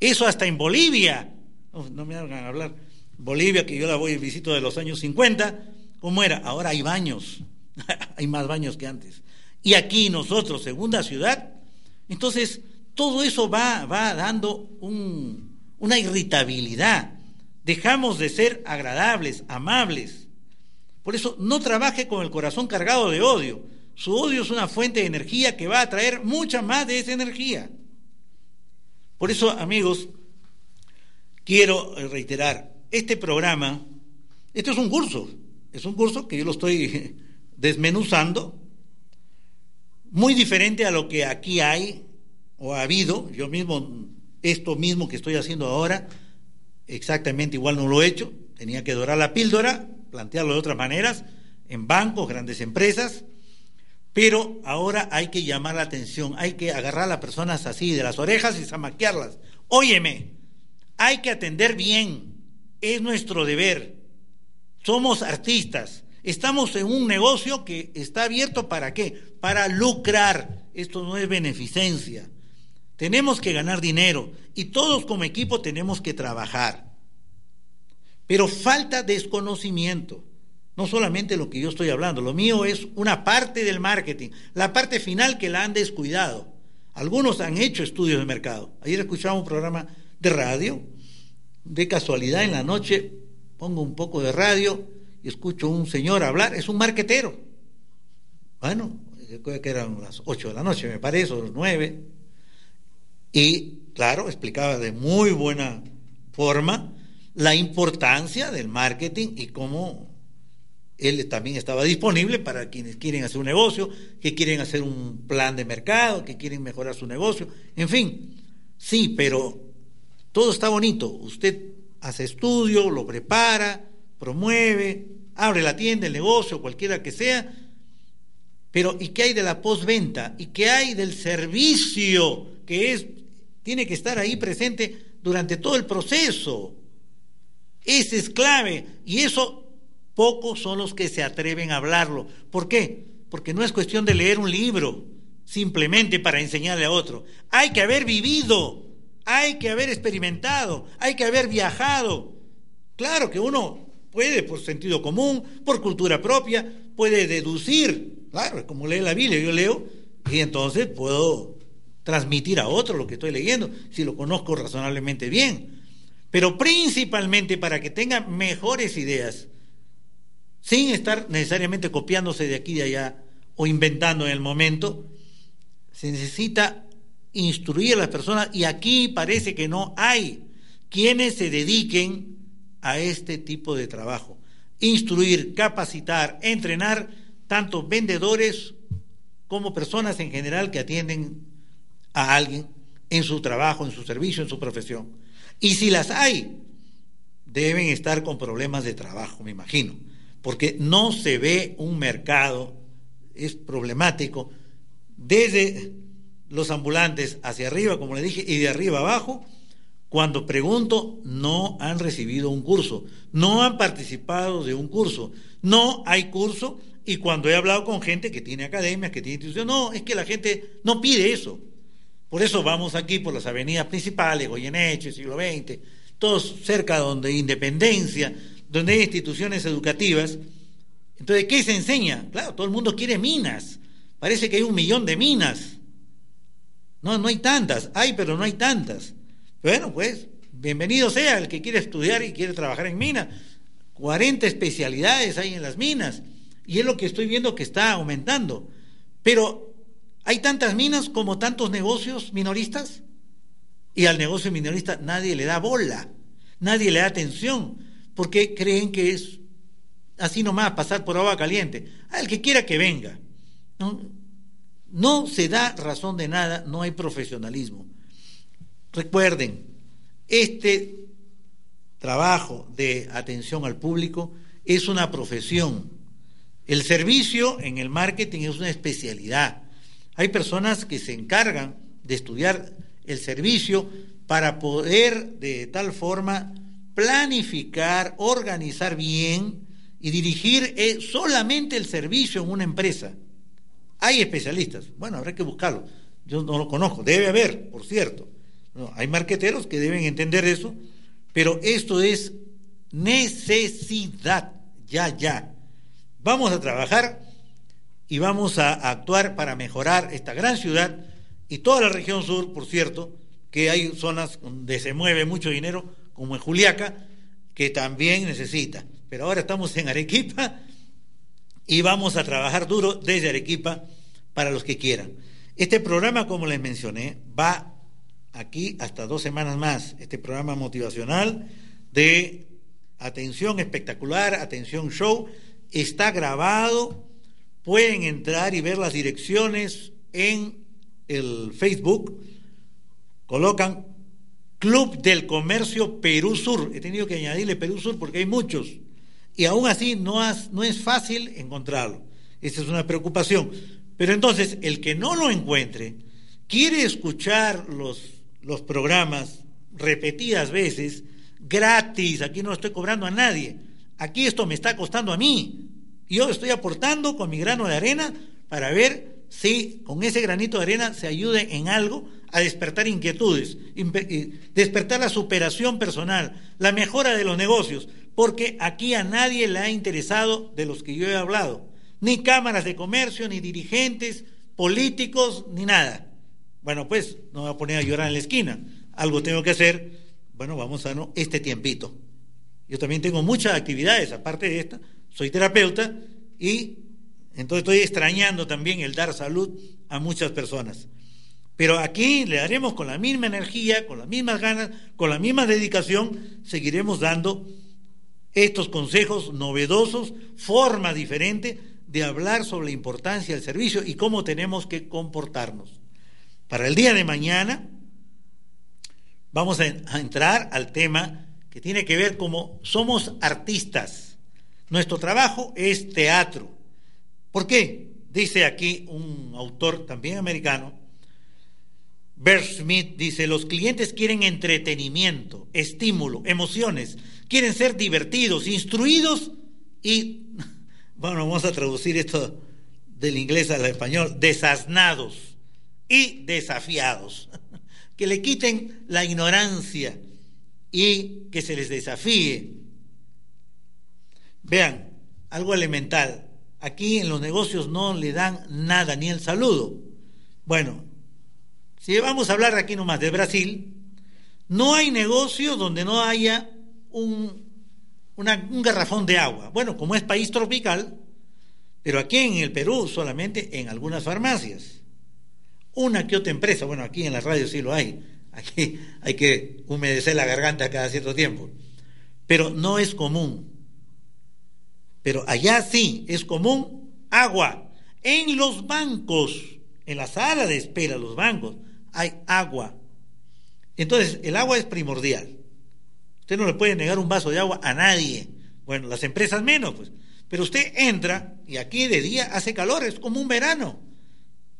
Eso hasta en Bolivia. No, me hagan hablar. Bolivia, que yo la voy visito de los años 50, ¿cómo era? Ahora hay baños. hay más baños que antes. Y aquí nosotros, segunda ciudad, entonces todo eso va, va dando un, una irritabilidad. Dejamos de ser agradables, amables. Por eso no trabaje con el corazón cargado de odio. Su odio es una fuente de energía que va a traer mucha más de esa energía. Por eso, amigos, quiero reiterar, este programa, esto es un curso, es un curso que yo lo estoy desmenuzando, muy diferente a lo que aquí hay o ha habido, yo mismo, esto mismo que estoy haciendo ahora, exactamente igual no lo he hecho, tenía que dorar la píldora, plantearlo de otras maneras, en bancos, grandes empresas, pero ahora hay que llamar la atención, hay que agarrar a las personas así de las orejas y zamaquearlas. Óyeme, hay que atender bien, es nuestro deber. Somos artistas, estamos en un negocio que está abierto para qué? Para lucrar. Esto no es beneficencia. Tenemos que ganar dinero y todos como equipo tenemos que trabajar. Pero falta desconocimiento. No solamente lo que yo estoy hablando, lo mío es una parte del marketing, la parte final que la han descuidado. Algunos han hecho estudios de mercado. Ayer escuchaba un programa de radio, de casualidad en la noche pongo un poco de radio escucho un señor hablar, es un marquetero. Bueno, creo que eran las 8 de la noche, me parece, o las 9. Y claro, explicaba de muy buena forma la importancia del marketing y cómo él también estaba disponible para quienes quieren hacer un negocio, que quieren hacer un plan de mercado, que quieren mejorar su negocio, en fin, sí, pero todo está bonito. Usted hace estudio, lo prepara, promueve, abre la tienda, el negocio, cualquiera que sea, pero ¿y qué hay de la postventa? ¿Y qué hay del servicio que es tiene que estar ahí presente durante todo el proceso? Ese es clave y eso Pocos son los que se atreven a hablarlo. ¿Por qué? Porque no es cuestión de leer un libro simplemente para enseñarle a otro. Hay que haber vivido, hay que haber experimentado, hay que haber viajado. Claro que uno puede, por sentido común, por cultura propia, puede deducir. Claro, como lee la Biblia, yo leo y entonces puedo transmitir a otro lo que estoy leyendo, si lo conozco razonablemente bien. Pero principalmente para que tenga mejores ideas sin estar necesariamente copiándose de aquí y de allá o inventando en el momento, se necesita instruir a las personas y aquí parece que no hay quienes se dediquen a este tipo de trabajo. Instruir, capacitar, entrenar tanto vendedores como personas en general que atienden a alguien en su trabajo, en su servicio, en su profesión. Y si las hay, deben estar con problemas de trabajo, me imagino porque no se ve un mercado, es problemático, desde los ambulantes hacia arriba, como le dije, y de arriba abajo, cuando pregunto, no han recibido un curso, no han participado de un curso, no hay curso, y cuando he hablado con gente que tiene academias, que tiene instituciones, no, es que la gente no pide eso. Por eso vamos aquí por las avenidas principales, Goyeneche, siglo XX, todos cerca donde Independencia, donde hay instituciones educativas. Entonces, ¿qué se enseña? Claro, todo el mundo quiere minas. Parece que hay un millón de minas. No, no hay tantas. Hay, pero no hay tantas. Bueno, pues, bienvenido sea el que quiere estudiar y quiere trabajar en minas. 40 especialidades hay en las minas. Y es lo que estoy viendo que está aumentando. Pero, ¿hay tantas minas como tantos negocios minoristas? Y al negocio minorista nadie le da bola, nadie le da atención porque creen que es así nomás pasar por agua caliente. Al que quiera que venga. No se da razón de nada, no hay profesionalismo. Recuerden, este trabajo de atención al público es una profesión. El servicio en el marketing es una especialidad. Hay personas que se encargan de estudiar el servicio para poder de tal forma planificar, organizar bien y dirigir eh, solamente el servicio en una empresa. Hay especialistas, bueno, habrá que buscarlo. Yo no lo conozco, debe haber, por cierto. Hay marqueteros que deben entender eso, pero esto es necesidad, ya, ya. Vamos a trabajar y vamos a actuar para mejorar esta gran ciudad y toda la región sur, por cierto, que hay zonas donde se mueve mucho dinero, como en Juliaca, que también necesita. Pero ahora estamos en Arequipa y vamos a trabajar duro desde Arequipa para los que quieran. Este programa, como les mencioné, va aquí hasta dos semanas más. Este programa motivacional de atención espectacular, atención show, está grabado. Pueden entrar y ver las direcciones en el Facebook. Colocan Club del Comercio Perú Sur. He tenido que añadirle Perú Sur porque hay muchos. Y aún así no, es fácil encontrarlo. Esa es una preocupación. Pero entonces, el que no lo encuentre, quiere escuchar los, los programas repetidas veces, gratis, aquí no estoy cobrando a nadie. Aquí esto me está costando a mí. Yo estoy aportando con mi grano de arena para ver si con ese granito de arena se ayude en algo a despertar inquietudes, despertar la superación personal, la mejora de los negocios, porque aquí a nadie le ha interesado de los que yo he hablado, ni cámaras de comercio, ni dirigentes, políticos, ni nada. Bueno, pues no me voy a poner a llorar en la esquina, algo tengo que hacer, bueno, vamos a no, este tiempito. Yo también tengo muchas actividades, aparte de esta, soy terapeuta y entonces estoy extrañando también el dar salud a muchas personas. Pero aquí le haremos con la misma energía, con las mismas ganas, con la misma dedicación, seguiremos dando estos consejos novedosos, forma diferente de hablar sobre la importancia del servicio y cómo tenemos que comportarnos. Para el día de mañana vamos a, entrar al tema que tiene que ver como somos artistas. Nuestro trabajo es teatro. ¿Por qué? Dice aquí un autor también americano, Bert Smith dice, los clientes quieren entretenimiento, estímulo, emociones, quieren ser divertidos, instruidos y, bueno, vamos a traducir esto del inglés al español, desasnados y desafiados, que le quiten la ignorancia y que se les desafíe. Vean, algo elemental, aquí en los negocios no le dan nada, ni el saludo. Bueno, si vamos a hablar aquí nomás de Brasil, no hay negocio donde no haya un, un garrafón de agua. Bueno, como es país tropical, pero aquí en el Perú solamente en algunas farmacias. Una que otra empresa, bueno, aquí en la radio sí lo hay. Aquí hay que humedecer la garganta cada cierto tiempo. Pero no es común. Pero allá sí es común agua. En los bancos, en la sala de espera, los bancos, hay agua. Entonces, el agua es primordial. Usted no le puede negar un vaso de agua a nadie. Bueno, las empresas menos, pues. Pero usted entra y aquí de día hace calor, es como un verano.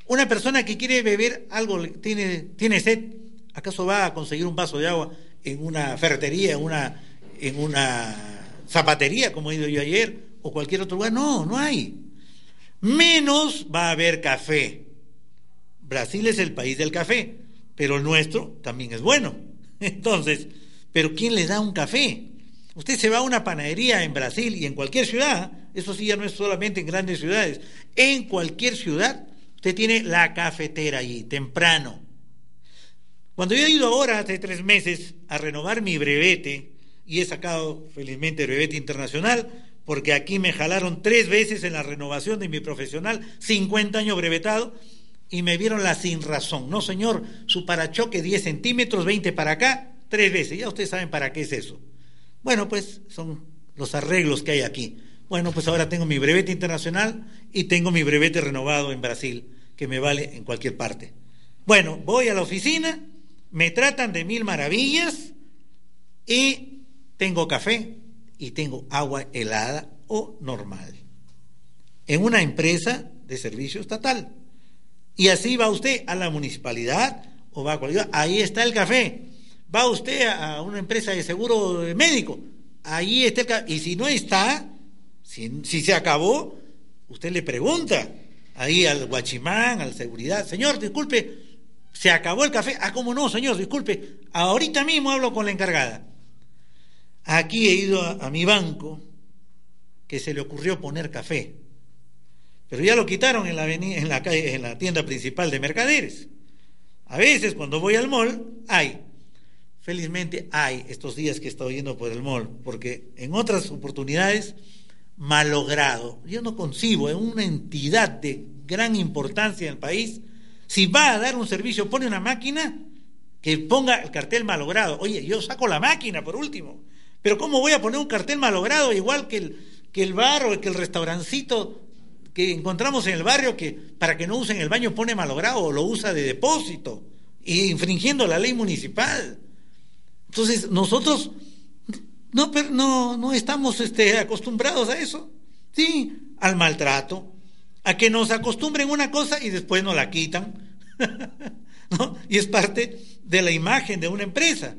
Una persona que quiere beber algo, tiene, tiene sed, ¿acaso va a conseguir un vaso de agua en una ferretería, en una, en una zapatería, como he ido yo ayer, o cualquier otro lugar? No, no hay. Menos va a haber café. Brasil es el país del café, pero el nuestro también es bueno. Entonces, ¿pero quién le da un café? Usted se va a una panadería en Brasil y en cualquier ciudad, eso sí ya no es solamente en grandes ciudades, en cualquier ciudad usted tiene la cafetera allí, temprano. Cuando yo he ido ahora, hace tres meses, a renovar mi brevete, y he sacado felizmente brevete internacional, porque aquí me jalaron tres veces en la renovación de mi profesional, 50 años brevetado, y me vieron la sin razón. No, señor, su parachoque 10 centímetros, 20 para acá, tres veces. Ya ustedes saben para qué es eso. Bueno, pues son los arreglos que hay aquí. Bueno, pues ahora tengo mi brevete internacional y tengo mi brevete renovado en Brasil, que me vale en cualquier parte. Bueno, voy a la oficina, me tratan de mil maravillas y tengo café y tengo agua helada o normal. En una empresa de servicio estatal. Y así va usted a la municipalidad o va a cualquier ahí está el café. Va usted a una empresa de seguro médico, ahí está el café. Y si no está, si, se acabó, usted le pregunta ahí al guachimán, al seguridad, señor, disculpe, se acabó el café. Ah, ¿cómo no, señor? Disculpe, ahorita mismo hablo con la encargada. Aquí he ido a mi banco que se le ocurrió poner café pero ya lo quitaron en la, en la, calle, en la tienda principal de mercaderes. A veces cuando voy al mall, hay. Felizmente hay estos días que he estado yendo por el mall, porque en otras oportunidades, malogrado. Yo no concibo en una entidad de gran importancia en el país, si va a dar un servicio, pone una máquina que ponga el cartel malogrado. Oye, yo saco la máquina por último, pero ¿cómo voy a poner un cartel malogrado igual que el, que el bar o que el restaurancito que encontramos en el barrio que para que no usen el baño pone malogrado o lo usa de depósito, infringiendo la ley municipal. Entonces, nosotros no, no, no estamos este, acostumbrados a eso, sí, al maltrato, a que nos acostumbren una cosa y después nos la quitan. ¿no? Y es parte de la imagen de una empresa.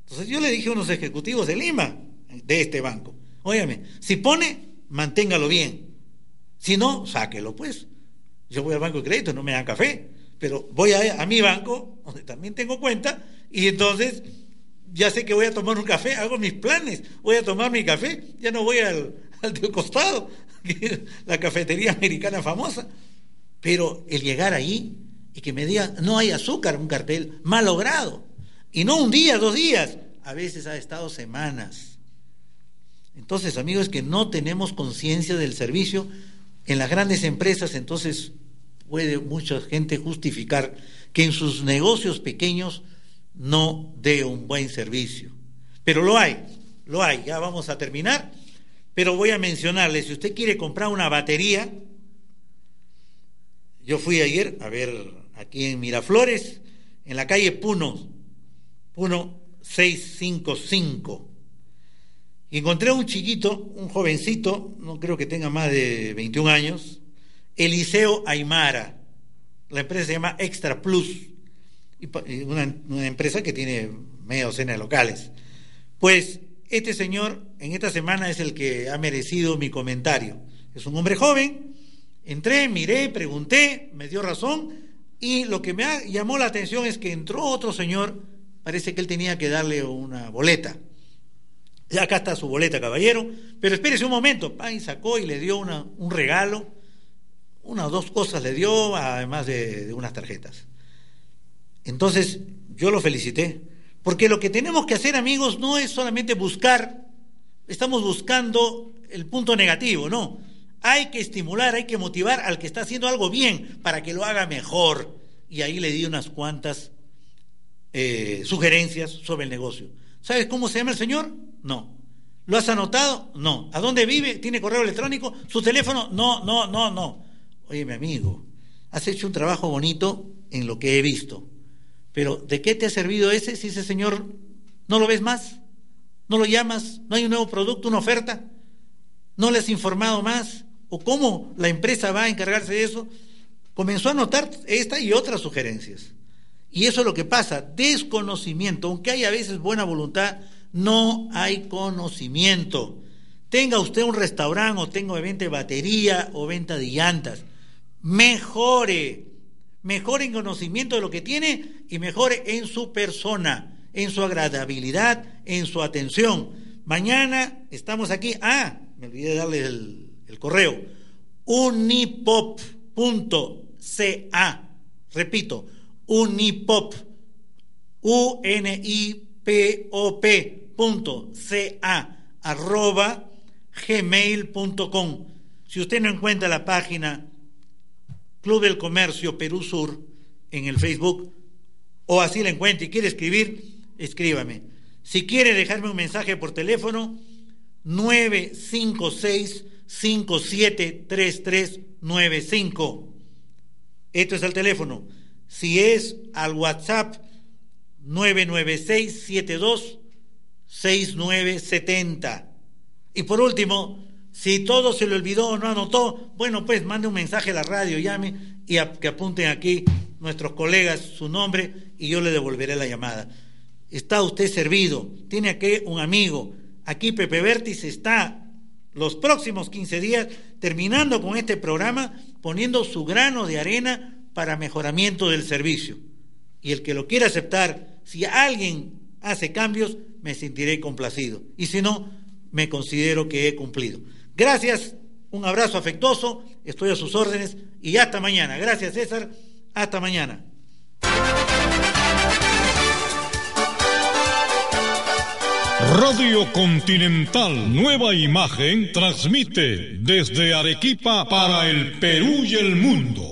Entonces yo le dije a unos ejecutivos de Lima, de este banco, óyame, si pone, manténgalo bien. Si no, sáquelo pues. Yo voy al banco de crédito, no me dan café, pero voy a, mi banco, donde también tengo cuenta, y entonces ya sé que voy a tomar un café, hago mis planes, voy a tomar mi café, ya no voy al, al costado, la cafetería americana famosa. Pero el llegar ahí y que me diga, no hay azúcar, un cartel malogrado, y no un día, dos días, a veces ha estado semanas. Entonces, amigos, que no tenemos conciencia del servicio, en las grandes empresas entonces puede mucha gente justificar que en sus negocios pequeños no dé un buen servicio. Pero lo hay, lo hay, ya vamos a terminar, pero voy a mencionarle, si usted quiere comprar una batería, yo fui ayer a ver aquí en Miraflores, en la calle Puno, Puno 655. Y encontré a un chiquito, un jovencito, no creo que tenga más de 21 años, Eliseo Aymara. La empresa se llama Extra Plus, una, empresa que tiene media docena de locales. Pues este señor en esta semana es el que ha merecido mi comentario. Es un hombre joven, entré, miré, pregunté, me dio razón y lo que me llamó la atención es que entró otro señor, parece que él tenía que darle una boleta. Ya acá está su boleta, caballero, pero espérese un momento, pa, y sacó y le dio una, un regalo, una o dos cosas le dio, además de, de unas tarjetas. Entonces, yo lo felicité, porque lo que tenemos que hacer, amigos, no es solamente buscar, estamos buscando el punto negativo, no. Hay que estimular, hay que motivar al que está haciendo algo bien para que lo haga mejor. Y ahí le di unas cuantas eh, sugerencias sobre el negocio. ¿Sabes cómo se llama el señor? No. ¿Lo has anotado? No. ¿A dónde vive? ¿Tiene correo electrónico? ¿Su teléfono? No, no, no, no. Oye, mi amigo, has hecho un trabajo bonito en lo que he visto. Pero ¿de qué te ha servido ese si ese señor no lo ves más? ¿No lo llamas? ¿No hay un nuevo producto, una oferta? ¿No le has informado más? ¿O cómo la empresa va a encargarse de eso? Comenzó a anotar esta y otras sugerencias. Y eso es lo que pasa, desconocimiento, aunque hay a veces buena voluntad, no hay conocimiento. Tenga usted un restaurante o tenga venta de batería o venta de llantas, mejore, mejore en conocimiento de lo que tiene y mejore en su persona, en su agradabilidad, en su atención. Mañana estamos aquí, ah, me olvidé de darle el, el correo, unipop.ca, repito, unipop, u n i p o p punto c a arroba gmail.com. Si usted no encuentra la página Club del Comercio Perú Sur en el Facebook, o así la encuentra y quiere escribir, escríbame. Si quiere dejarme un mensaje por teléfono, 956 573395. Esto es el teléfono. Si es al WhatsApp 996726970. Y por último, si todo se le olvidó o no anotó, bueno, pues mande un mensaje a la radio, llame y que apunten aquí nuestros colegas su nombre y yo le devolveré la llamada. Está usted servido, tiene aquí un amigo. Aquí Pepe Vértiz está los próximos 15 días terminando con este programa, poniendo su grano de arena para mejoramiento del servicio. Y el que lo quiera aceptar, si alguien hace cambios, me sentiré complacido. Y si no, me considero que he cumplido. Gracias, un abrazo afectuoso, estoy a sus órdenes y hasta mañana. Gracias César, hasta mañana. Radio Continental Nueva Imagen transmite desde Arequipa para el Perú y el mundo.